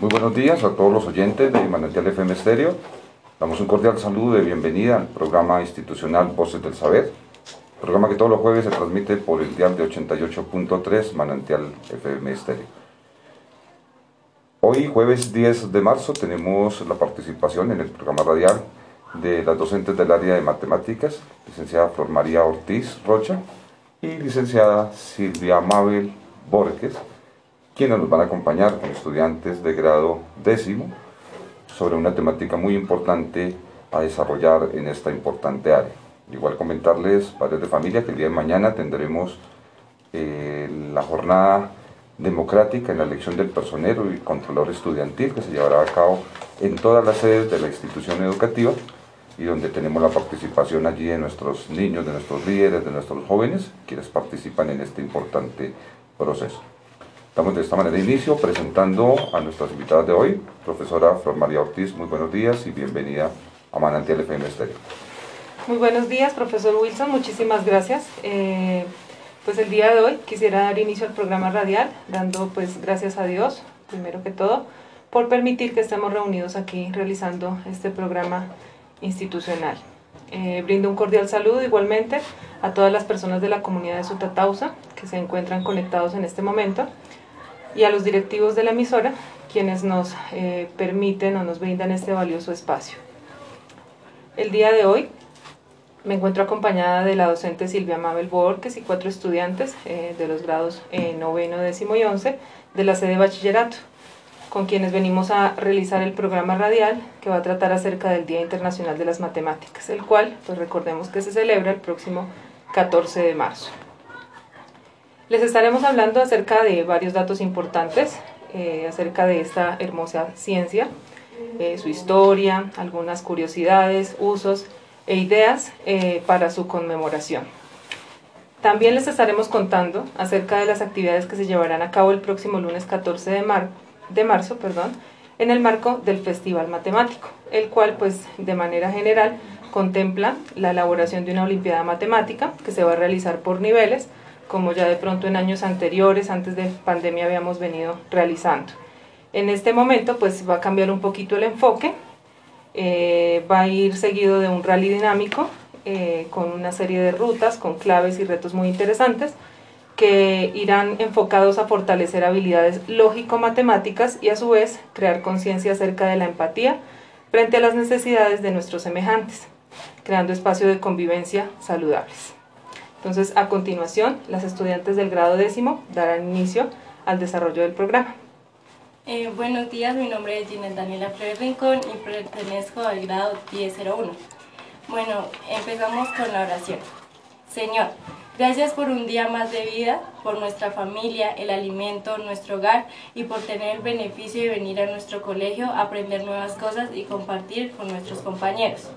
Muy buenos días a todos los oyentes de Manantial FM Estéreo. Damos un cordial saludo de bienvenida al programa institucional Voces del Saber, programa que todos los jueves se transmite por el dial de 88.3 Manantial FM Estéreo. Hoy, jueves 10 de marzo, tenemos la participación en el programa radial de las docentes del área de matemáticas, licenciada Flor María Ortiz Rocha y licenciada Silvia Mabel Borges, quienes nos van a acompañar con estudiantes de grado décimo sobre una temática muy importante a desarrollar en esta importante área. Igual comentarles, padres de familia, que el día de mañana tendremos eh, la jornada democrática en la elección del personero y controlador estudiantil que se llevará a cabo en todas las sedes de la institución educativa y donde tenemos la participación allí de nuestros niños, de nuestros líderes, de nuestros jóvenes, quienes participan en este importante proceso. Estamos de esta manera de inicio presentando a nuestras invitadas de hoy, profesora Flor María Ortiz, muy buenos días y bienvenida a Manantial FM Estéreo. Muy buenos días, profesor Wilson, muchísimas gracias. Eh, pues el día de hoy quisiera dar inicio al programa radial, dando pues gracias a Dios, primero que todo, por permitir que estemos reunidos aquí realizando este programa institucional. Eh, brindo un cordial saludo igualmente a todas las personas de la comunidad de Sutatausa que se encuentran conectados en este momento y a los directivos de la emisora, quienes nos eh, permiten o nos brindan este valioso espacio. El día de hoy me encuentro acompañada de la docente Silvia Mabel Borges y cuatro estudiantes eh, de los grados eh, noveno, décimo y once de la sede de bachillerato, con quienes venimos a realizar el programa radial que va a tratar acerca del Día Internacional de las Matemáticas, el cual, pues recordemos que se celebra el próximo 14 de marzo. Les estaremos hablando acerca de varios datos importantes eh, acerca de esta hermosa ciencia, eh, su historia, algunas curiosidades, usos e ideas eh, para su conmemoración. También les estaremos contando acerca de las actividades que se llevarán a cabo el próximo lunes 14 de, mar de marzo perdón, en el marco del Festival Matemático, el cual pues de manera general contempla la elaboración de una Olimpiada Matemática que se va a realizar por niveles como ya de pronto en años anteriores, antes de pandemia habíamos venido realizando. En este momento pues va a cambiar un poquito el enfoque, eh, va a ir seguido de un rally dinámico eh, con una serie de rutas, con claves y retos muy interesantes que irán enfocados a fortalecer habilidades lógico-matemáticas y a su vez crear conciencia acerca de la empatía frente a las necesidades de nuestros semejantes, creando espacios de convivencia saludables. Entonces, a continuación, las estudiantes del grado décimo darán inicio al desarrollo del programa. Eh, buenos días, mi nombre es Ginette Daniela Flores Rincón y pertenezco al grado 1001. Bueno, empezamos con la oración. Señor, gracias por un día más de vida, por nuestra familia, el alimento, nuestro hogar y por tener el beneficio de venir a nuestro colegio a aprender nuevas cosas y compartir con nuestros compañeros.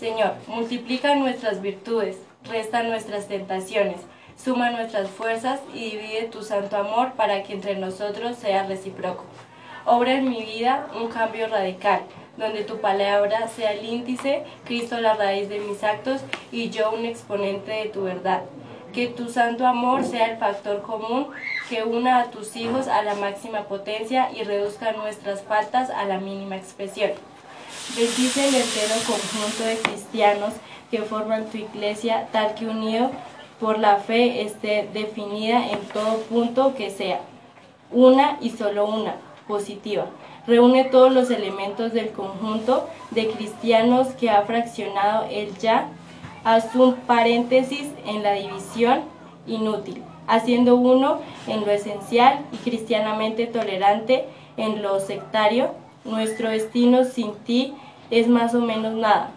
Señor, multiplica nuestras virtudes, resta nuestras tentaciones, suma nuestras fuerzas y divide tu santo amor para que entre nosotros sea recíproco. Obra en mi vida un cambio radical, donde tu palabra sea el índice, Cristo la raíz de mis actos y yo un exponente de tu verdad. Que tu santo amor sea el factor común que una a tus hijos a la máxima potencia y reduzca nuestras faltas a la mínima expresión. Bendice el entero conjunto de cristianos que forman tu iglesia, tal que unido por la fe esté definida en todo punto que sea, una y solo una, positiva. Reúne todos los elementos del conjunto de cristianos que ha fraccionado el ya, haz un paréntesis en la división inútil, haciendo uno en lo esencial y cristianamente tolerante en lo sectario. Nuestro destino sin ti es más o menos nada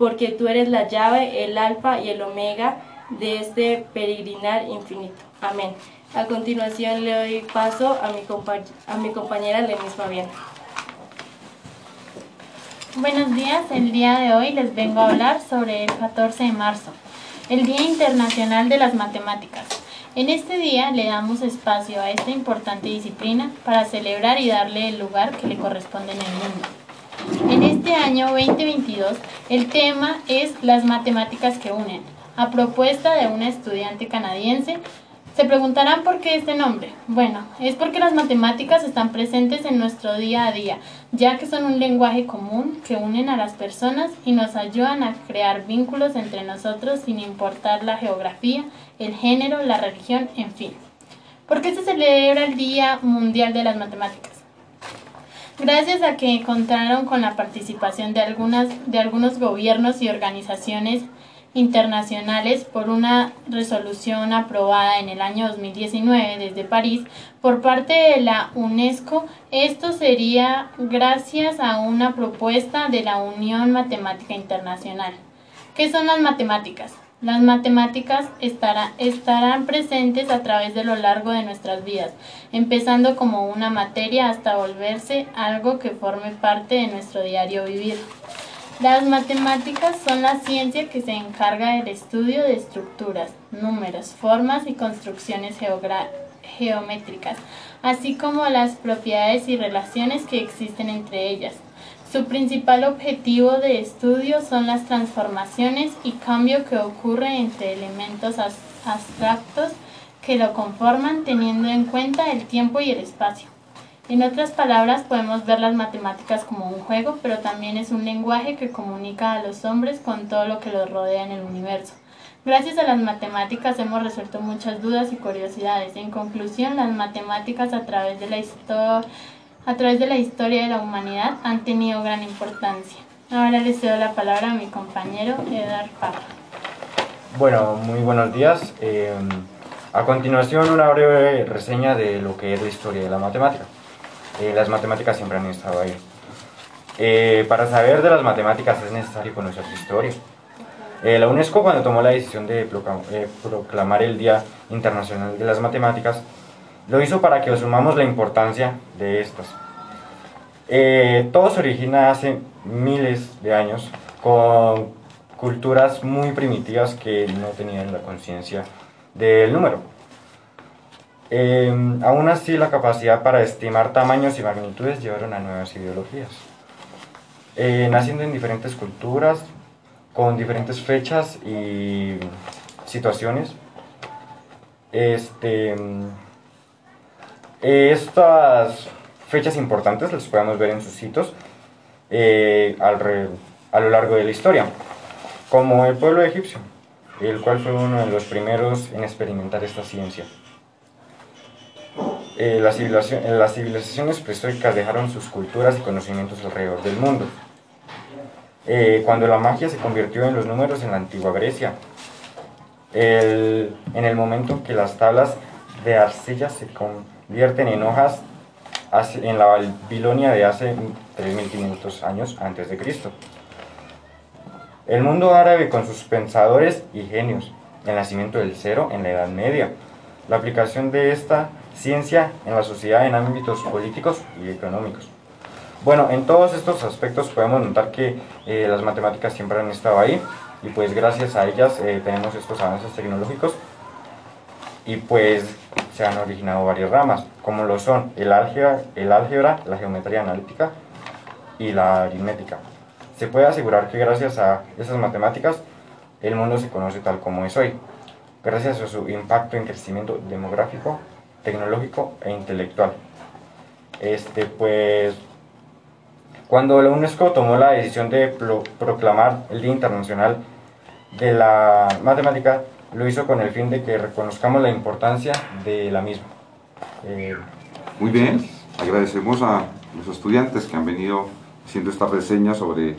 porque tú eres la llave, el alfa y el omega de este peregrinar infinito. Amén. A continuación le doy paso a mi, a mi compañera Lenis Fabián. Buenos días, el día de hoy les vengo a hablar sobre el 14 de marzo, el Día Internacional de las Matemáticas. En este día le damos espacio a esta importante disciplina para celebrar y darle el lugar que le corresponde en el mundo. Este año 2022, el tema es las matemáticas que unen, a propuesta de una estudiante canadiense Se preguntarán por qué este nombre. Bueno, es porque las matemáticas están presentes en nuestro día a día, ya que son un lenguaje común que unen a las personas y nos ayudan a crear vínculos entre nosotros sin importar la geografía, el género, la religión, en fin. ¿Por qué se celebra el Día Mundial de las Matemáticas? Gracias a que contaron con la participación de, algunas, de algunos gobiernos y organizaciones internacionales por una resolución aprobada en el año 2019 desde París por parte de la UNESCO. Esto sería gracias a una propuesta de la Unión Matemática Internacional. ¿Qué son las matemáticas? Las matemáticas estarán presentes a través de lo largo de nuestras vidas, empezando como una materia hasta volverse algo que forme parte de nuestro diario vivir. Las matemáticas son la ciencia que se encarga del estudio de estructuras, números, formas y construcciones geométricas, así como las propiedades y relaciones que existen entre ellas. Su principal objetivo de estudio son las transformaciones y cambio que ocurre entre elementos abstractos que lo conforman teniendo en cuenta el tiempo y el espacio. En otras palabras, podemos ver las matemáticas como un juego, pero también es un lenguaje que comunica a los hombres con todo lo que los rodea en el universo. Gracias a las matemáticas hemos resuelto muchas dudas y curiosidades. En conclusión, las matemáticas a través de la historia a través de la historia de la humanidad han tenido gran importancia. Ahora le cedo la palabra a mi compañero Edgar Parra. Bueno, muy buenos días. Eh, a continuación, una breve reseña de lo que es la historia de la matemática. Eh, las matemáticas siempre han estado ahí. Eh, para saber de las matemáticas es necesario conocer su historia. Eh, la UNESCO cuando tomó la decisión de proclamar el Día Internacional de las Matemáticas, lo hizo para que asumamos la importancia de estas. todo se origina hace miles de años con culturas muy primitivas que no tenían la conciencia del número. Em, aún así, la capacidad para estimar tamaños y magnitudes llevaron a nuevas ideologías, eh, naciendo en diferentes culturas, con diferentes fechas y situaciones. Este, estas fechas importantes las podemos ver en sus sitios eh, a lo largo de la historia, como el pueblo egipcio, el cual fue uno de los primeros en experimentar esta ciencia. Eh, las, civilizaciones prehistóricas dejaron sus culturas y conocimientos alrededor del mundo. Eh, cuando la magia se convirtió en los números en la antigua Grecia, en el momento en que las tablas de arcilla se convierten en hojas en la Babilonia de hace 3500 años antes de Cristo. El mundo árabe con sus pensadores y genios, el nacimiento del cero en la Edad Media, la aplicación de esta ciencia en la sociedad en ámbitos políticos y económicos. Bueno, en todos estos aspectos podemos notar que eh, las matemáticas siempre han estado ahí y pues gracias a ellas eh, tenemos estos avances tecnológicos y pues se han originado varias ramas, como lo son el álgebra, la geometría analítica y la aritmética. Se puede asegurar que gracias a esas matemáticas el mundo se conoce tal como es hoy, gracias a su impacto en crecimiento demográfico tecnológico e intelectual. Este, pues, cuando la UNESCO tomó la decisión de proclamar el Día Internacional de la Matemática, lo hizo con el fin de que reconozcamos la importancia de la misma. Eh, Muy bien, agradecemos a los estudiantes que han venido haciendo esta reseña sobre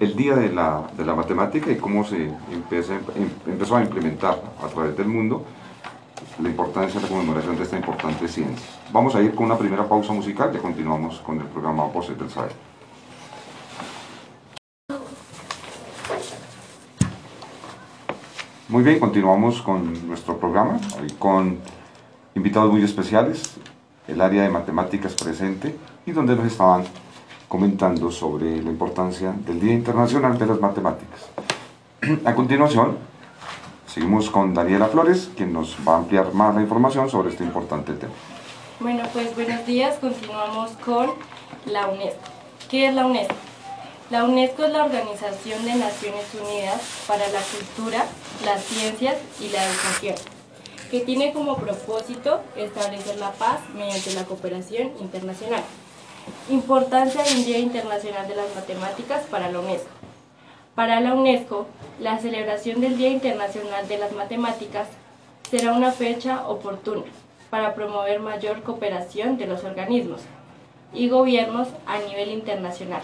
el Día de la, de la Matemática y cómo se empezó a implementar a través del mundo la importancia de la conmemoración de esta importante ciencia. Vamos a ir con una primera pausa musical y continuamos con el programa Voces del Saber. Muy bien, continuamos con nuestro programa, con invitados muy especiales, el área de matemáticas presente y donde nos estaban comentando sobre la importancia del Día Internacional de las Matemáticas. A continuación, Seguimos con Daniela Flores, quien nos va a ampliar más la información sobre este importante tema. Bueno, pues buenos días. Continuamos con la UNESCO. ¿Qué es la UNESCO? La UNESCO es la Organización de Naciones Unidas para la Cultura, las Ciencias y la Educación. que tiene como propósito establecer la paz mediante la cooperación internacional. Importancia del Día Internacional de las Matemáticas para la UNESCO. Para la UNESCO, la celebración del Día Internacional de las Matemáticas será una fecha oportuna para promover mayor cooperación de los organismos y gobiernos a nivel internacional,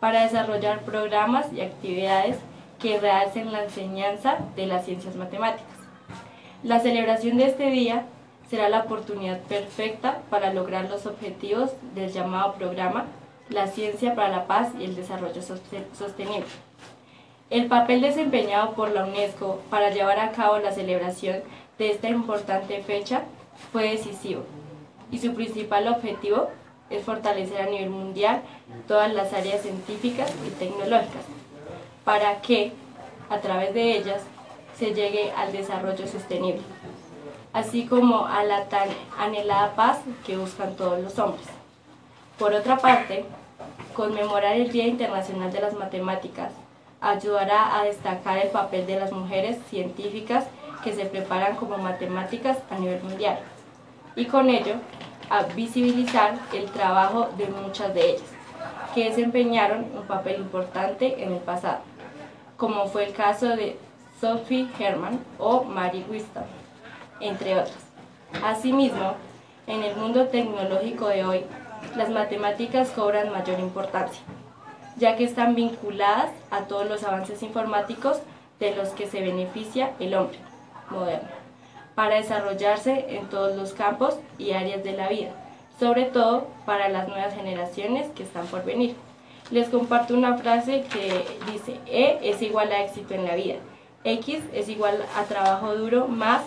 para desarrollar programas y actividades que realcen la enseñanza de las ciencias matemáticas. La celebración de este día será la oportunidad perfecta para lograr los objetivos del llamado programa La Ciencia para la Paz y el Desarrollo Sostenible. El papel desempeñado por la UNESCO para llevar a cabo la celebración de esta importante fecha fue decisivo y su principal objetivo es fortalecer a nivel mundial todas las áreas científicas y tecnológicas para que, a través de ellas, se llegue al desarrollo sostenible, así como a la tan anhelada paz que buscan todos los hombres. Por otra parte, conmemorar el Día Internacional de las Matemáticas ayudará a destacar el papel de las mujeres científicas que se preparan como matemáticas a nivel mundial y con ello a visibilizar el trabajo de muchas de ellas, que desempeñaron un papel importante en el pasado, como fue el caso de Sophie Hermann o Mary Wisdom, entre otras. Asimismo, en el mundo tecnológico de hoy, las matemáticas cobran mayor importancia, ya que están vinculadas a todos los avances informáticos de los que se beneficia el hombre moderno para desarrollarse en todos los campos y áreas de la vida, sobre todo para las nuevas generaciones que están por venir. Les comparto una frase que dice, E es igual a éxito en la vida, X es igual a trabajo duro más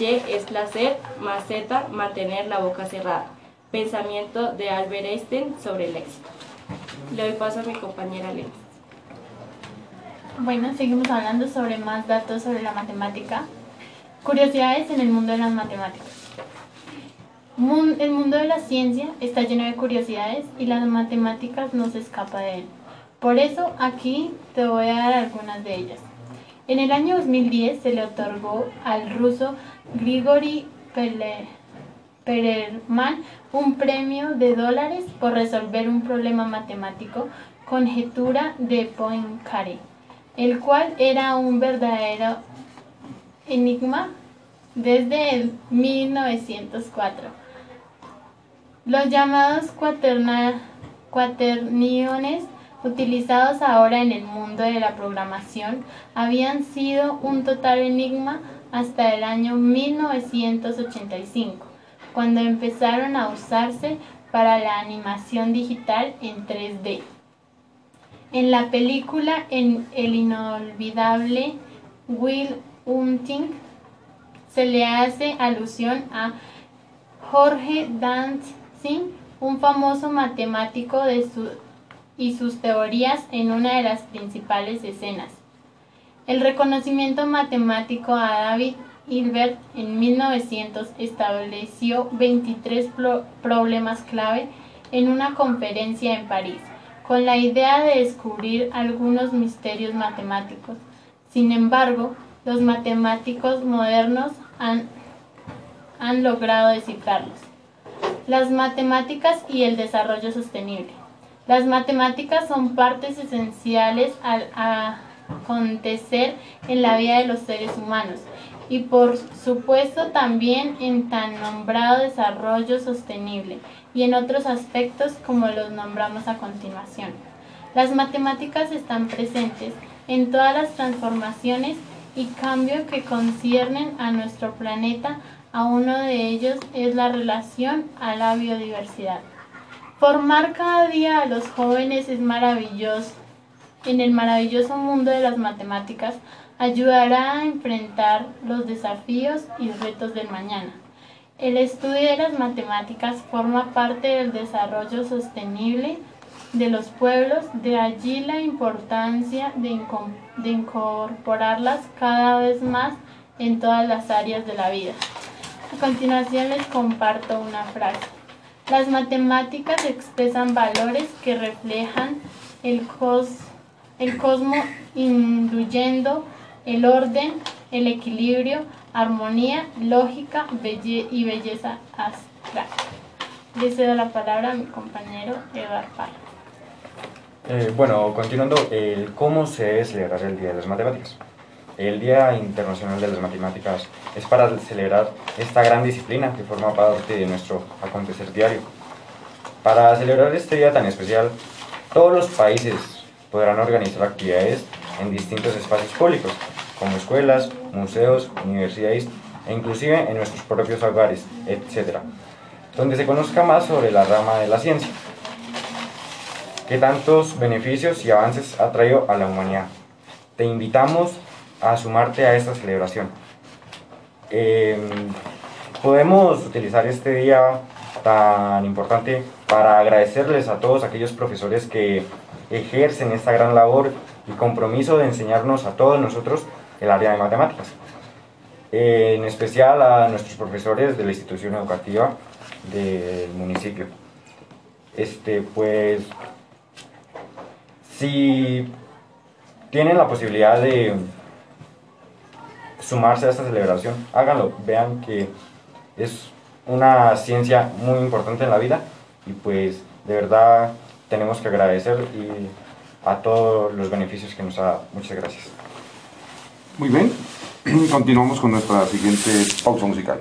Y es placer más Z mantener la boca cerrada. Pensamiento de Albert Einstein sobre el éxito. Le doy paso a mi compañera Lena. Bueno, seguimos hablando sobre más datos sobre la matemática. Curiosidades en el mundo de las matemáticas. El mundo de la ciencia está lleno de curiosidades y las matemáticas no se escapa de él. Por eso aquí te voy a dar algunas de ellas. En el año 2010 se le otorgó al ruso Grigory Perelman un premio de dólares por resolver un problema matemático, conjetura de Poincaré, el cual era un verdadero enigma desde el 1904. Los llamados cuaterniones utilizados ahora en el mundo de la programación habían sido un total enigma hasta el año 1985, cuando empezaron a usarse para la animación digital en 3D. En la película en El inolvidable Will Hunting se le hace alusión a Jorge Dantzig, un famoso matemático y sus teorías en una de las principales escenas. El reconocimiento matemático a David Hilbert en 1900 estableció 23 problemas clave en una conferencia en París, con la idea de descubrir algunos misterios matemáticos. Sin embargo, los matemáticos modernos han, han logrado descifrarlos. Las matemáticas y el desarrollo sostenible. Las matemáticas son partes esenciales al acontecer en la vida de los seres humanos y por supuesto también en tan nombrado desarrollo sostenible y en otros aspectos como los nombramos a continuación. Las matemáticas están presentes en todas las transformaciones y cambio que conciernen a nuestro planeta, a uno de ellos es la relación a la biodiversidad. Formar cada día a los jóvenes es maravilloso. En el maravilloso mundo de las matemáticas ayudará a enfrentar los desafíos y retos del mañana. El estudio de las matemáticas forma parte del desarrollo sostenible de los pueblos, de allí la importancia de, de incorporarlas cada vez más en todas las áreas de la vida. A continuación les comparto una frase. Las matemáticas expresan valores que reflejan el, cos, el incluyendo el orden, el equilibrio, armonía, lógica y belleza astral. Le cedo la palabra a mi compañero Eduardo. Eh, bueno, continuando, el cómo se debe celebrar el Día de las Matemáticas. El Día Internacional de las Matemáticas es para celebrar esta gran disciplina que forma parte de nuestro acontecer diario. Para celebrar este día tan especial, todos los países podrán organizar actividades en distintos espacios públicos, como escuelas, museos, universidades e inclusive en nuestros propios hogares, etc., donde se conozca más sobre la rama de la ciencia, que tantos beneficios y avances ha traído a la humanidad. Te invitamos a sumarte a esta celebración. Em, podemos utilizar este día tan importante para agradecerles a todos aquellos profesores que ejercen esta gran labor y compromiso de enseñarnos a todos nosotros el área de matemáticas. en especial a nuestros profesores de la institución educativa del municipio. Este, pues, si tienen la posibilidad de sumarse a esta celebración, háganlo, vean que es una ciencia muy importante en la vida y pues de verdad tenemos que agradecer y a todos los beneficios que nos da. Muchas gracias. Muy bien, continuamos con nuestra siguiente pausa musical.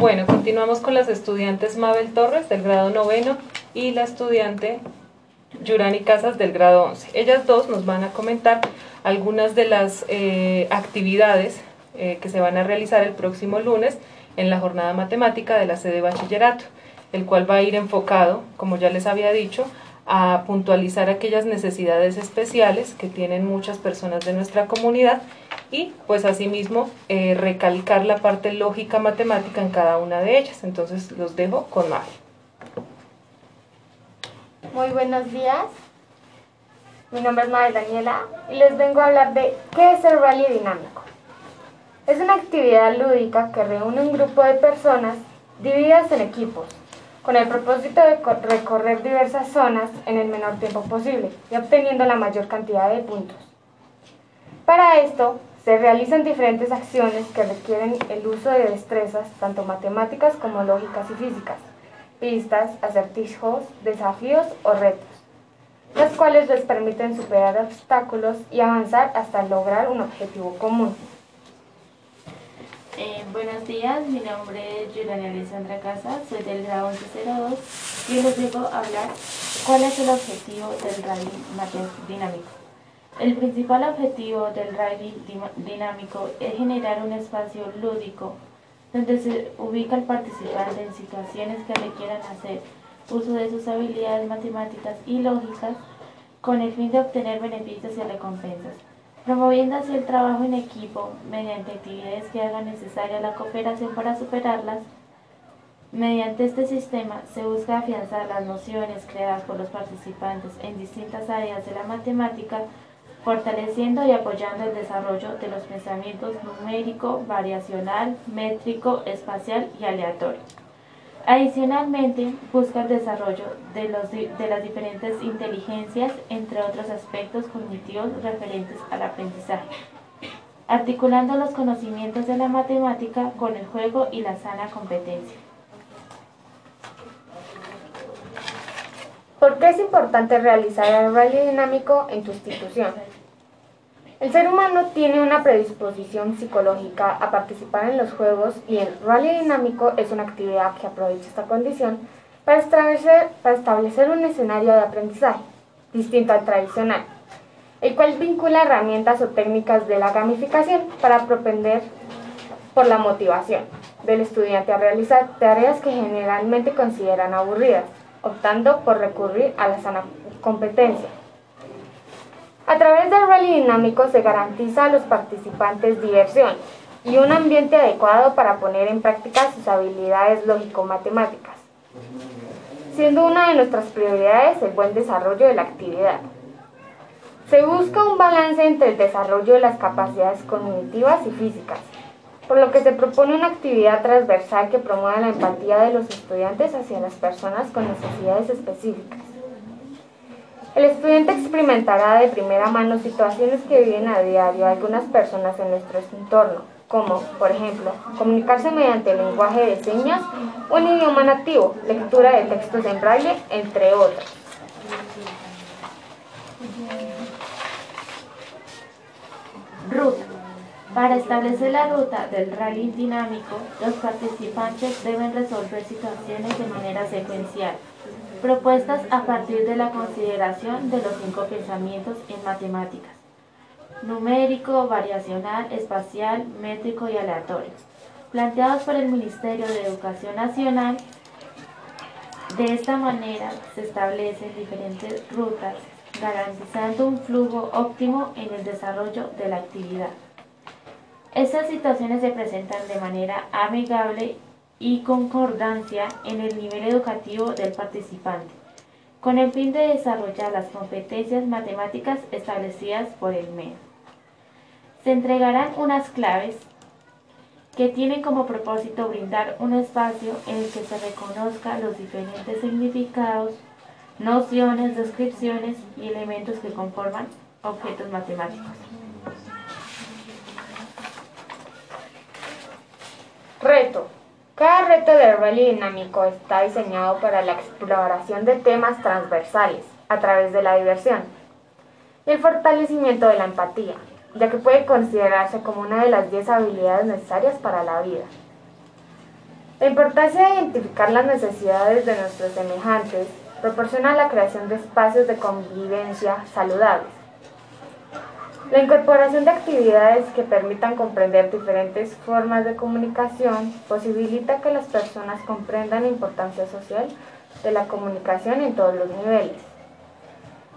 Bueno, continuamos con las estudiantes Mabel Torres del grado noveno y la estudiante Yurani Casas del grado 11. Ellas dos nos van a comentar algunas de las eh, actividades eh, que se van a realizar el próximo lunes en la jornada matemática de la sede bachillerato, el cual va a ir enfocado, como ya les había dicho, a puntualizar aquellas necesidades especiales que tienen muchas personas de nuestra comunidad y pues asimismo eh, recalcar la parte lógica matemática en cada una de ellas. Entonces los dejo con Mari. Muy buenos días. Mi nombre es Mabel Daniela y les vengo a hablar de qué es el rally dinámico. Es una actividad lúdica que reúne un grupo de personas divididas en equipos, con el propósito de recorrer diversas zonas en el menor tiempo posible y obteniendo la mayor cantidad de puntos. Para esto, se realizan diferentes acciones que requieren el uso de destrezas, tanto matemáticas como lógicas y físicas, pistas, acertijos, desafíos o retos, las cuales les permiten superar obstáculos y avanzar hasta lograr un objetivo común. Eh, buenos días, mi nombre es Juliana Alessandra Casa, soy del grado 1102 y les digo hablar cuál es el objetivo del rally dinámico. El principal objetivo del rally dinámico es generar un espacio lúdico donde se ubica el participante en situaciones que requieran hacer uso de sus habilidades matemáticas y lógicas con el fin de obtener beneficios y recompensas promoviendo así el trabajo en equipo mediante actividades que hagan necesaria la cooperación para superarlas. Mediante este sistema se busca afianzar las nociones creadas por los participantes en distintas áreas de la matemática, fortaleciendo y apoyando el desarrollo de los pensamientos numérico, variacional, métrico, espacial y aleatorio. Adicionalmente, busca el desarrollo de, los, de las diferentes inteligencias, entre otros aspectos cognitivos referentes al aprendizaje, articulando los conocimientos de la matemática con el juego y la sana competencia. ¿Por qué es importante realizar el rally dinámico en tu institución? El ser humano tiene una predisposición psicológica a participar en los juegos y el rally dinámico es una actividad que aprovecha esta condición para establecer, para establecer un escenario de aprendizaje distinto al tradicional, el cual vincula herramientas o técnicas de la gamificación para propender por la motivación del estudiante a realizar tareas que generalmente consideran aburridas, optando por recurrir a la sana competencia. A través del rally dinámico se garantiza a los participantes diversión y un ambiente adecuado para poner en práctica sus habilidades lógico-matemáticas, siendo una de nuestras prioridades el buen desarrollo de la actividad. Se busca un balance entre el desarrollo de las capacidades cognitivas y físicas, por lo que se propone una actividad transversal que promueva la empatía de los estudiantes hacia las personas con necesidades específicas. El estudiante experimentará de primera mano situaciones que viven a diario algunas personas en nuestro entorno, como, por ejemplo, comunicarse mediante lenguaje de señas en idioma nativo, lectura de textos en braille, entre otros. Ruta. Para establecer la ruta del rally dinámico, los participantes deben resolver situaciones de manera secuencial, propuestas a partir de la consideración de los cinco pensamientos en matemáticas, numérico, variacional, espacial, métrico y aleatorio, planteados por el Ministerio de Educación Nacional. De esta manera se establecen diferentes rutas, garantizando un flujo óptimo en el desarrollo de la actividad. Estas situaciones se presentan de manera amigable y concordancia en el nivel educativo del participante, con el fin de desarrollar las competencias matemáticas establecidas por el MED. Se entregarán unas claves que tienen como propósito brindar un espacio en el que se reconozca los diferentes significados, nociones, descripciones y elementos que conforman objetos matemáticos. Reto. Cada reto de rally dinámico está diseñado para la exploración de temas transversales a través de la diversión y el fortalecimiento de la empatía, ya que puede considerarse como una de las 10 habilidades necesarias para la vida. La importancia de identificar las necesidades de nuestros semejantes proporciona la creación de espacios de convivencia saludables la incorporación de actividades que permitan comprender diferentes formas de comunicación posibilita que las personas comprendan la importancia social de la comunicación en todos los niveles.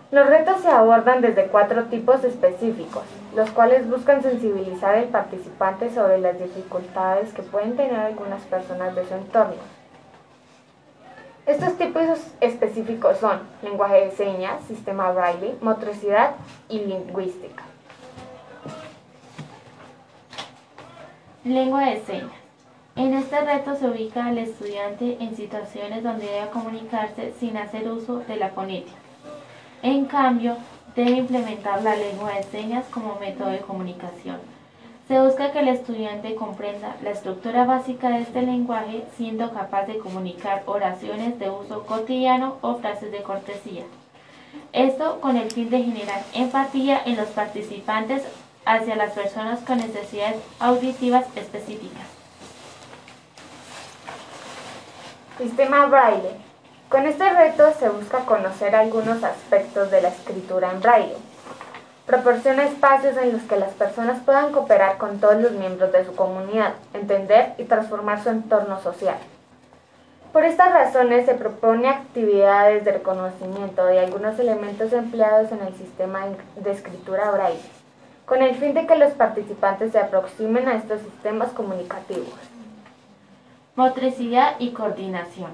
Los retos se abordan desde cuatro tipos específicos, los cuales buscan sensibilizar al participante sobre las dificultades que pueden tener algunas personas de su entorno. Estos tipos específicos son lenguaje de señas, sistema braille, motricidad y lingüística. Lengua de señas. En este reto se ubica al estudiante en situaciones donde debe comunicarse sin hacer uso de la fonética. En cambio, debe implementar la lengua de señas como método de comunicación. Se busca que el estudiante comprenda la estructura básica de este lenguaje siendo capaz de comunicar oraciones de uso cotidiano o frases de cortesía. Esto con el fin de generar empatía en los participantes hacia las personas con necesidades auditivas específicas. Sistema Braille. Con este reto se busca conocer algunos aspectos de la escritura en Braille. Proporciona espacios en los que las personas puedan cooperar con todos los miembros de su comunidad, entender y transformar su entorno social. Por estas razones se propone actividades de reconocimiento de algunos elementos empleados en el sistema de escritura Braille con el fin de que los participantes se aproximen a estos sistemas comunicativos. Motricidad y coordinación.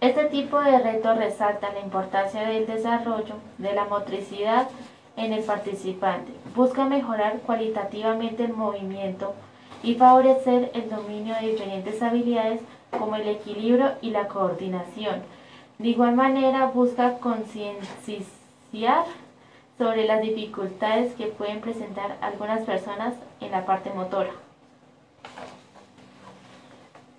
Este tipo de reto resalta la importancia del desarrollo de la motricidad en el participante. Busca mejorar cualitativamente el movimiento y favorecer el dominio de diferentes habilidades como el equilibrio y la coordinación. De igual manera, busca concienciar sobre las dificultades que pueden presentar algunas personas en la parte motora.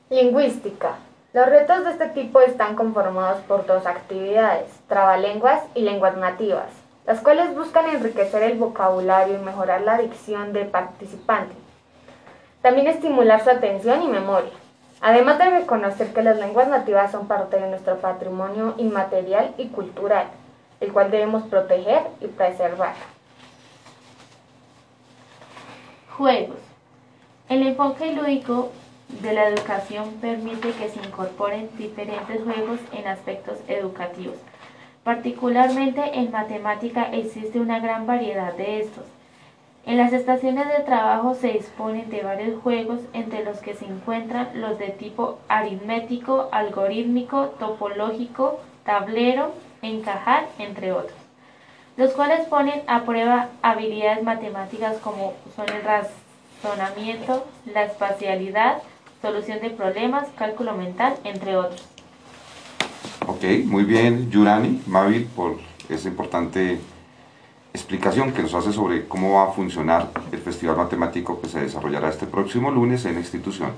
Lingüística. Los retos de este tipo están conformados por dos actividades, trabalenguas y lenguas nativas, las cuales buscan enriquecer el vocabulario y mejorar la dicción del participante. También estimular su atención y memoria. Además de reconocer que las lenguas nativas son parte de nuestro patrimonio inmaterial y cultural el cual debemos proteger y preservar. Juegos. El enfoque lúdico de la educación permite que se incorporen diferentes juegos en aspectos educativos. Particularmente en matemática existe una gran variedad de estos. En las estaciones de trabajo se disponen de varios juegos entre los que se encuentran los de tipo aritmético, algorítmico, topológico, tablero, encajar, entre otros, los cuales ponen a prueba habilidades matemáticas como son el razonamiento, la espacialidad, solución de problemas, cálculo mental, entre otros. Ok, muy bien, Yurani, Mavil, por esa importante explicación que nos hace sobre cómo va a funcionar el Festival Matemático que se desarrollará este próximo lunes en la institución.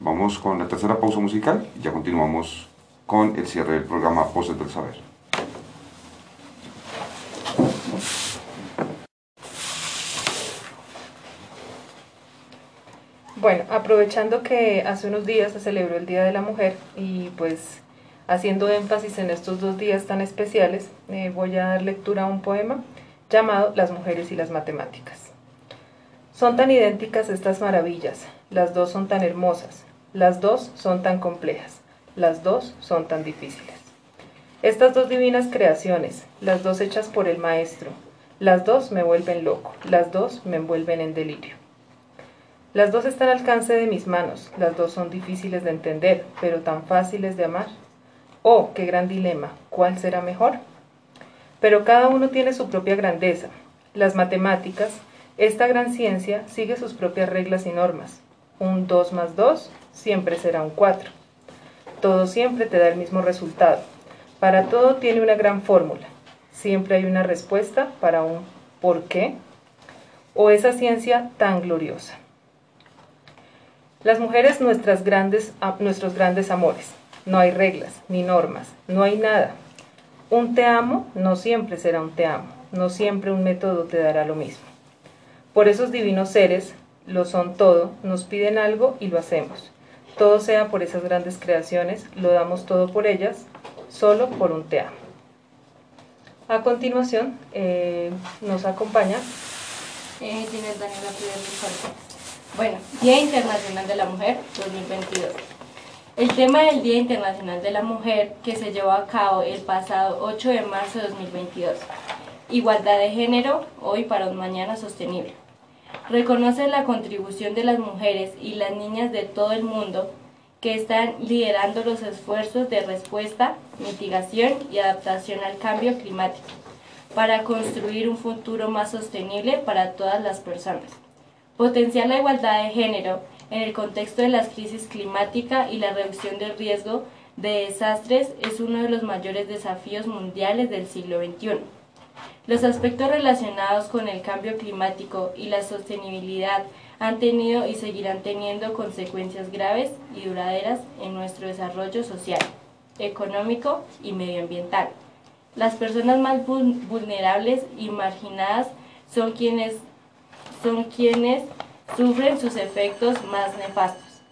Vamos con la tercera pausa musical y ya continuamos con el cierre del programa Voces del Saber. Bueno, aprovechando que hace unos días se celebró el Día de la Mujer y pues haciendo énfasis en estos dos días tan especiales, eh, voy a dar lectura a un poema llamado Las mujeres y las matemáticas. Son tan idénticas estas maravillas, las dos son tan hermosas, las dos son tan complejas, las dos son tan difíciles. Estas dos divinas creaciones, las dos hechas por el Maestro, las dos me vuelven loco, las dos me envuelven en delirio. Las dos están al alcance de mis manos, las dos son difíciles de entender, pero tan fáciles de amar. Oh, qué gran dilema, ¿cuál será mejor? Pero cada uno tiene su propia grandeza. Las matemáticas, esta gran ciencia, sigue sus propias reglas y normas. Un 2 más 2 siempre será un 4. Todo siempre te da el mismo resultado. Para todo tiene una gran fórmula. Siempre hay una respuesta para un ¿por qué? o esa ciencia tan gloriosa. Las mujeres nuestras grandes, nuestros grandes amores. No hay reglas, ni normas, no hay nada. Un te amo no siempre será un te amo, no siempre un método te dará lo mismo. Por esos divinos seres, lo son todo, nos piden algo y lo hacemos. Todo sea por esas grandes creaciones, lo damos todo por ellas, solo por un te amo. A continuación, eh, nos acompaña eh, Daniela bueno, Día Internacional de la Mujer 2022. El tema del Día Internacional de la Mujer que se llevó a cabo el pasado 8 de marzo de 2022. Igualdad de género, hoy para un mañana sostenible. Reconoce la contribución de las mujeres y las niñas de todo el mundo que están liderando los esfuerzos de respuesta, mitigación y adaptación al cambio climático para construir un futuro más sostenible para todas las personas. Potenciar la igualdad de género en el contexto de la crisis climática y la reducción del riesgo de desastres es uno de los mayores desafíos mundiales del siglo XXI. Los aspectos relacionados con el cambio climático y la sostenibilidad han tenido y seguirán teniendo consecuencias graves y duraderas en nuestro desarrollo social, económico y medioambiental. Las personas más vulnerables y marginadas son quienes son quienes sufren sus efectos más nefastos.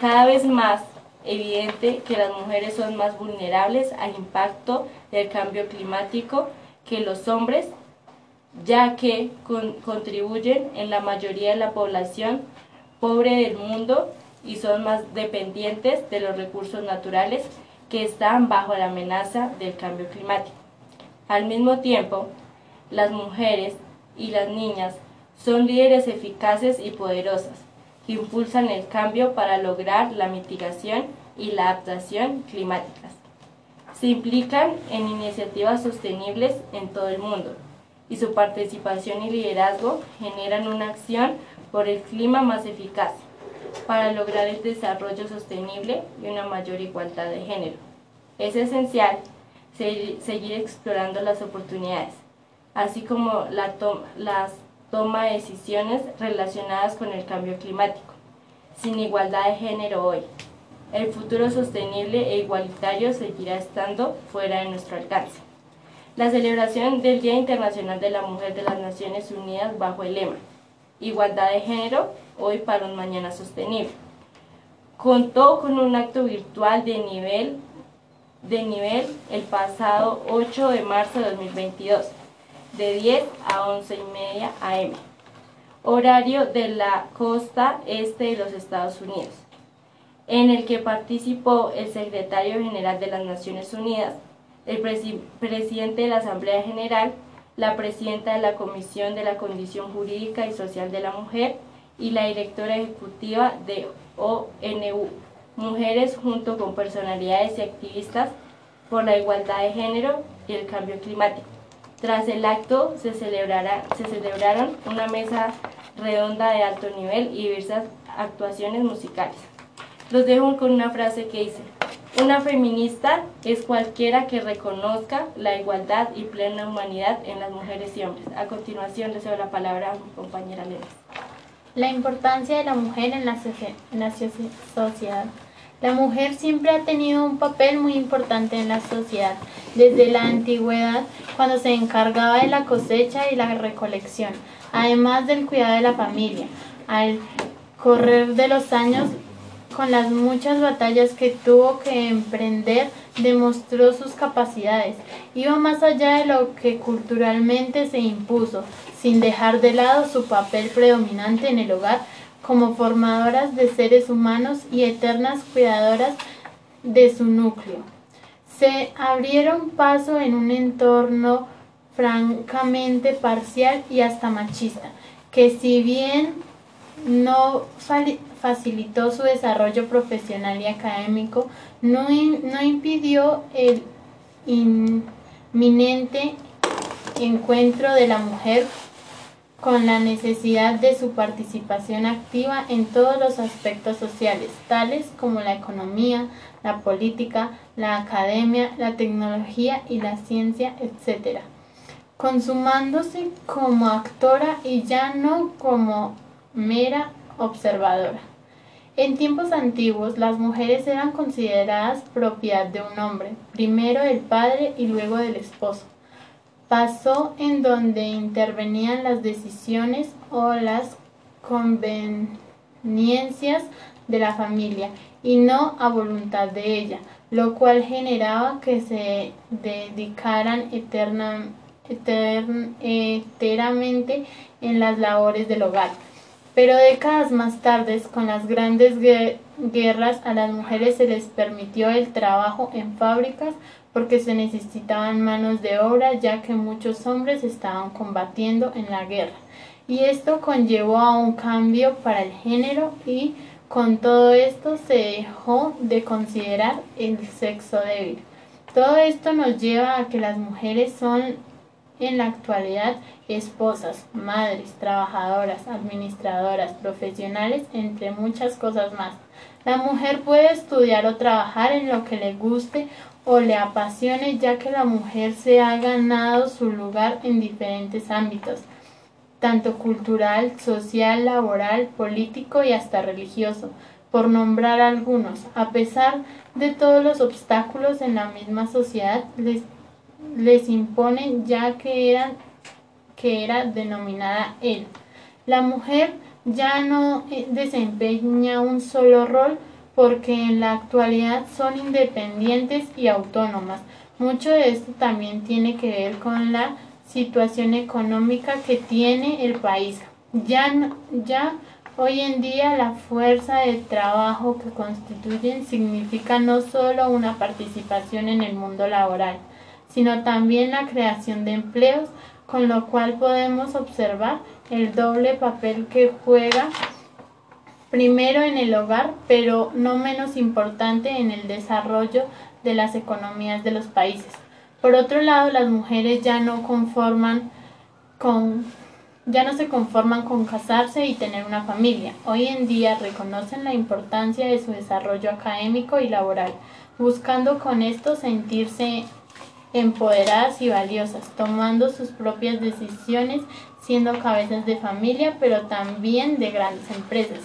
Cada vez más evidente que las mujeres son más vulnerables al impacto del cambio climático que los hombres, ya que contribuyen en la mayoría de la población pobre del mundo y son más dependientes de los recursos naturales que están bajo la amenaza del cambio climático. Al mismo tiempo, las mujeres y las niñas son líderes eficaces y poderosas que impulsan el cambio para lograr la mitigación y la adaptación climáticas. Se implican en iniciativas sostenibles en todo el mundo y su participación y liderazgo generan una acción por el clima más eficaz para lograr el desarrollo sostenible y una mayor igualdad de género. Es esencial seguir explorando las oportunidades, así como la las toma de decisiones relacionadas con el cambio climático, sin igualdad de género hoy. El futuro sostenible e igualitario seguirá estando fuera de nuestro alcance. La celebración del Día Internacional de la Mujer de las Naciones Unidas bajo el lema Igualdad de género, hoy para un mañana sostenible. Contó con un acto virtual de nivel, de nivel el pasado 8 de marzo de 2022 de 10 a 11 y media am, horario de la costa este de los Estados Unidos, en el que participó el secretario general de las Naciones Unidas, el presidente de la Asamblea General, la presidenta de la Comisión de la Condición Jurídica y Social de la Mujer y la directora ejecutiva de ONU, Mujeres junto con personalidades y activistas por la igualdad de género y el cambio climático. Tras el acto se, celebrará, se celebraron una mesa redonda de alto nivel y diversas actuaciones musicales. Los dejo con una frase que dice, Una feminista es cualquiera que reconozca la igualdad y plena humanidad en las mujeres y hombres. A continuación le cedo la palabra a mi compañera Lenis. La importancia de la mujer en la, en la sociedad. La mujer siempre ha tenido un papel muy importante en la sociedad, desde la antigüedad, cuando se encargaba de la cosecha y la recolección, además del cuidado de la familia. Al correr de los años, con las muchas batallas que tuvo que emprender, demostró sus capacidades. Iba más allá de lo que culturalmente se impuso, sin dejar de lado su papel predominante en el hogar como formadoras de seres humanos y eternas cuidadoras de su núcleo. Se abrieron paso en un entorno francamente parcial y hasta machista, que si bien no facilitó su desarrollo profesional y académico, no, no impidió el inminente encuentro de la mujer con la necesidad de su participación activa en todos los aspectos sociales, tales como la economía, la política, la academia, la tecnología y la ciencia, etc., consumándose como actora y ya no como mera observadora. En tiempos antiguos, las mujeres eran consideradas propiedad de un hombre, primero del padre y luego del esposo. Pasó en donde intervenían las decisiones o las conveniencias de la familia y no a voluntad de ella, lo cual generaba que se dedicaran eterna, eternamente en las labores del hogar. Pero décadas más tarde, con las grandes guerras, a las mujeres se les permitió el trabajo en fábricas porque se necesitaban manos de obra ya que muchos hombres estaban combatiendo en la guerra. Y esto conllevó a un cambio para el género y con todo esto se dejó de considerar el sexo débil. Todo esto nos lleva a que las mujeres son en la actualidad esposas, madres, trabajadoras, administradoras, profesionales, entre muchas cosas más. La mujer puede estudiar o trabajar en lo que le guste o le apasione ya que la mujer se ha ganado su lugar en diferentes ámbitos, tanto cultural, social, laboral, político y hasta religioso, por nombrar algunos. A pesar de todos los obstáculos en la misma sociedad, les les imponen ya que, que era denominada él. La mujer ya no eh, desempeña un solo rol porque en la actualidad son independientes y autónomas. Mucho de esto también tiene que ver con la situación económica que tiene el país. Ya, ya hoy en día la fuerza de trabajo que constituyen significa no solo una participación en el mundo laboral, sino también la creación de empleos, con lo cual podemos observar el doble papel que juega primero en el hogar, pero no menos importante en el desarrollo de las economías de los países. Por otro lado, las mujeres ya no conforman con ya no se conforman con casarse y tener una familia. Hoy en día reconocen la importancia de su desarrollo académico y laboral, buscando con esto sentirse empoderadas y valiosas, tomando sus propias decisiones, siendo cabezas de familia, pero también de grandes empresas.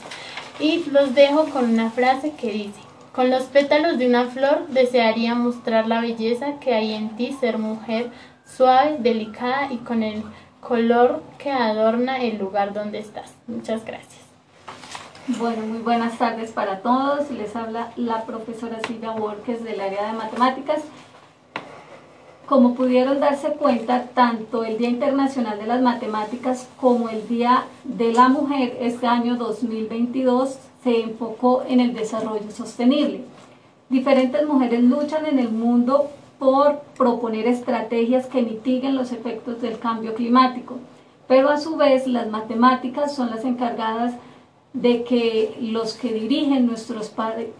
Y los dejo con una frase que dice, con los pétalos de una flor desearía mostrar la belleza que hay en ti, ser mujer suave, delicada y con el color que adorna el lugar donde estás. Muchas gracias. Bueno, muy buenas tardes para todos. Les habla la profesora Silvia Borges del área de matemáticas como pudieron darse cuenta, tanto el Día Internacional de las Matemáticas como el Día de la Mujer este año 2022 se enfocó en el desarrollo sostenible. Diferentes mujeres luchan en el mundo por proponer estrategias que mitiguen los efectos del cambio climático, pero a su vez las matemáticas son las encargadas de que los que dirigen nuestros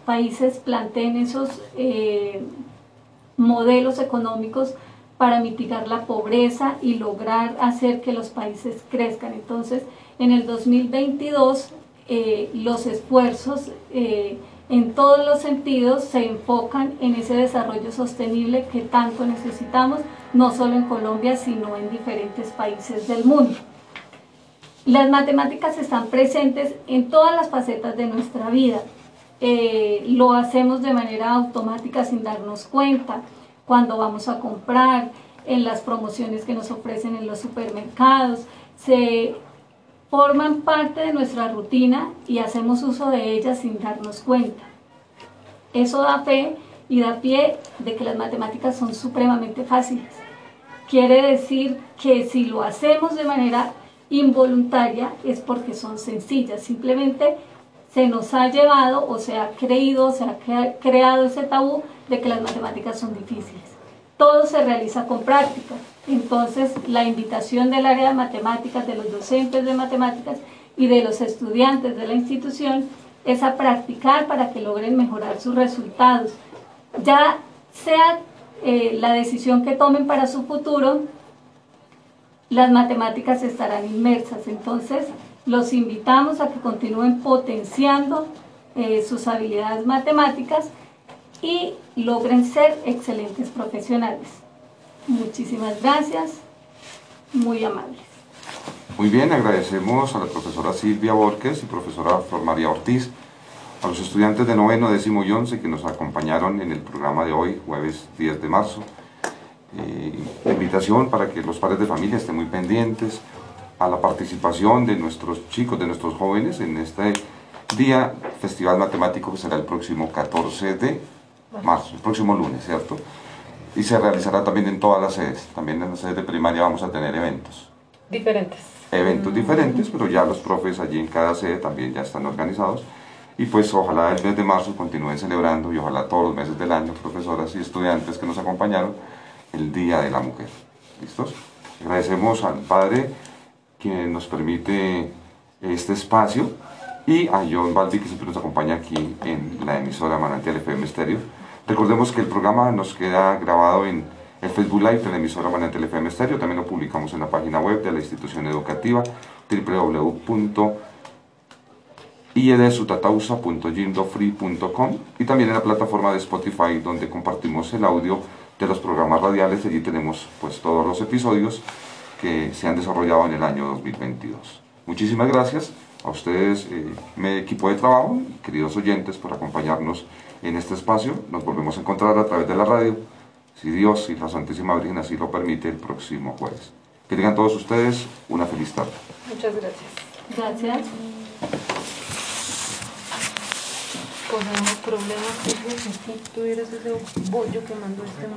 países planteen esos eh, modelos económicos para mitigar la pobreza y lograr hacer que los países crezcan. Entonces, en el 2022, eh, los esfuerzos eh, en todos los sentidos se enfocan en ese desarrollo sostenible que tanto necesitamos, no solo en Colombia, sino en diferentes países del mundo. Las matemáticas están presentes en todas las facetas de nuestra vida. Eh, lo hacemos de manera automática sin darnos cuenta, cuando vamos a comprar, en las promociones que nos ofrecen en los supermercados, se forman parte de nuestra rutina y hacemos uso de ellas sin darnos cuenta. Eso da fe y da pie de que las matemáticas son supremamente fáciles. Quiere decir que si lo hacemos de manera involuntaria es porque son sencillas, simplemente se nos ha llevado o se ha creído, se ha creado ese tabú de que las matemáticas son difíciles. Todo se realiza con práctica. Entonces, la invitación del área de matemáticas, de los docentes de matemáticas y de los estudiantes de la institución es a practicar para que logren mejorar sus resultados. Ya sea eh, la decisión que tomen para su futuro, las matemáticas estarán inmersas. Entonces, los invitamos a que continúen potenciando eh, sus habilidades matemáticas y logren ser excelentes profesionales. Muchísimas gracias, muy amables. Muy bien, agradecemos a la profesora Silvia Borges y profesora Flor María Ortiz, a los estudiantes de noveno, décimo y once que nos acompañaron en el programa de hoy, jueves 10 de marzo. Eh, invitación para que los padres de familia estén muy pendientes a la participación de nuestros chicos, de nuestros jóvenes en este día Festival Matemático que será el próximo 14 de marzo, el próximo lunes, ¿cierto? Y se realizará también en todas las sedes, también en las sedes de primaria vamos a tener eventos. Diferentes. Eventos diferentes, pero ya los profes allí en cada sede también ya están organizados. Y pues ojalá el mes de marzo continúen celebrando y ojalá todos los meses del año, profesoras y estudiantes que nos acompañaron, el Día de la Mujer. ¿Listos? Agradecemos al Padre quien nos permite este espacio. Y a John Baldi que siempre nos acompaña aquí en la emisora Manantial FM Stereo. Recordemos que el programa nos queda grabado en el Facebook Live de la emisora Manantial FM Stereo, también lo publicamos en la página web de la institución educativa www.iedesutatausa.jindofree.com y también en la plataforma de Spotify donde compartimos el audio de los programas radiales, allí tenemos pues todos los episodios que se han desarrollado en el año 2022. Muchísimas gracias a ustedes, eh, mi equipo de trabajo, queridos oyentes, por acompañarnos en este espacio. Nos volvemos a encontrar a través de la radio, si Dios y la Santísima Virgen así lo permite, el próximo jueves. Que tengan todos ustedes una feliz tarde. Muchas gracias. Gracias. Ponemos problemas si tuvieras ese bollo que mandó este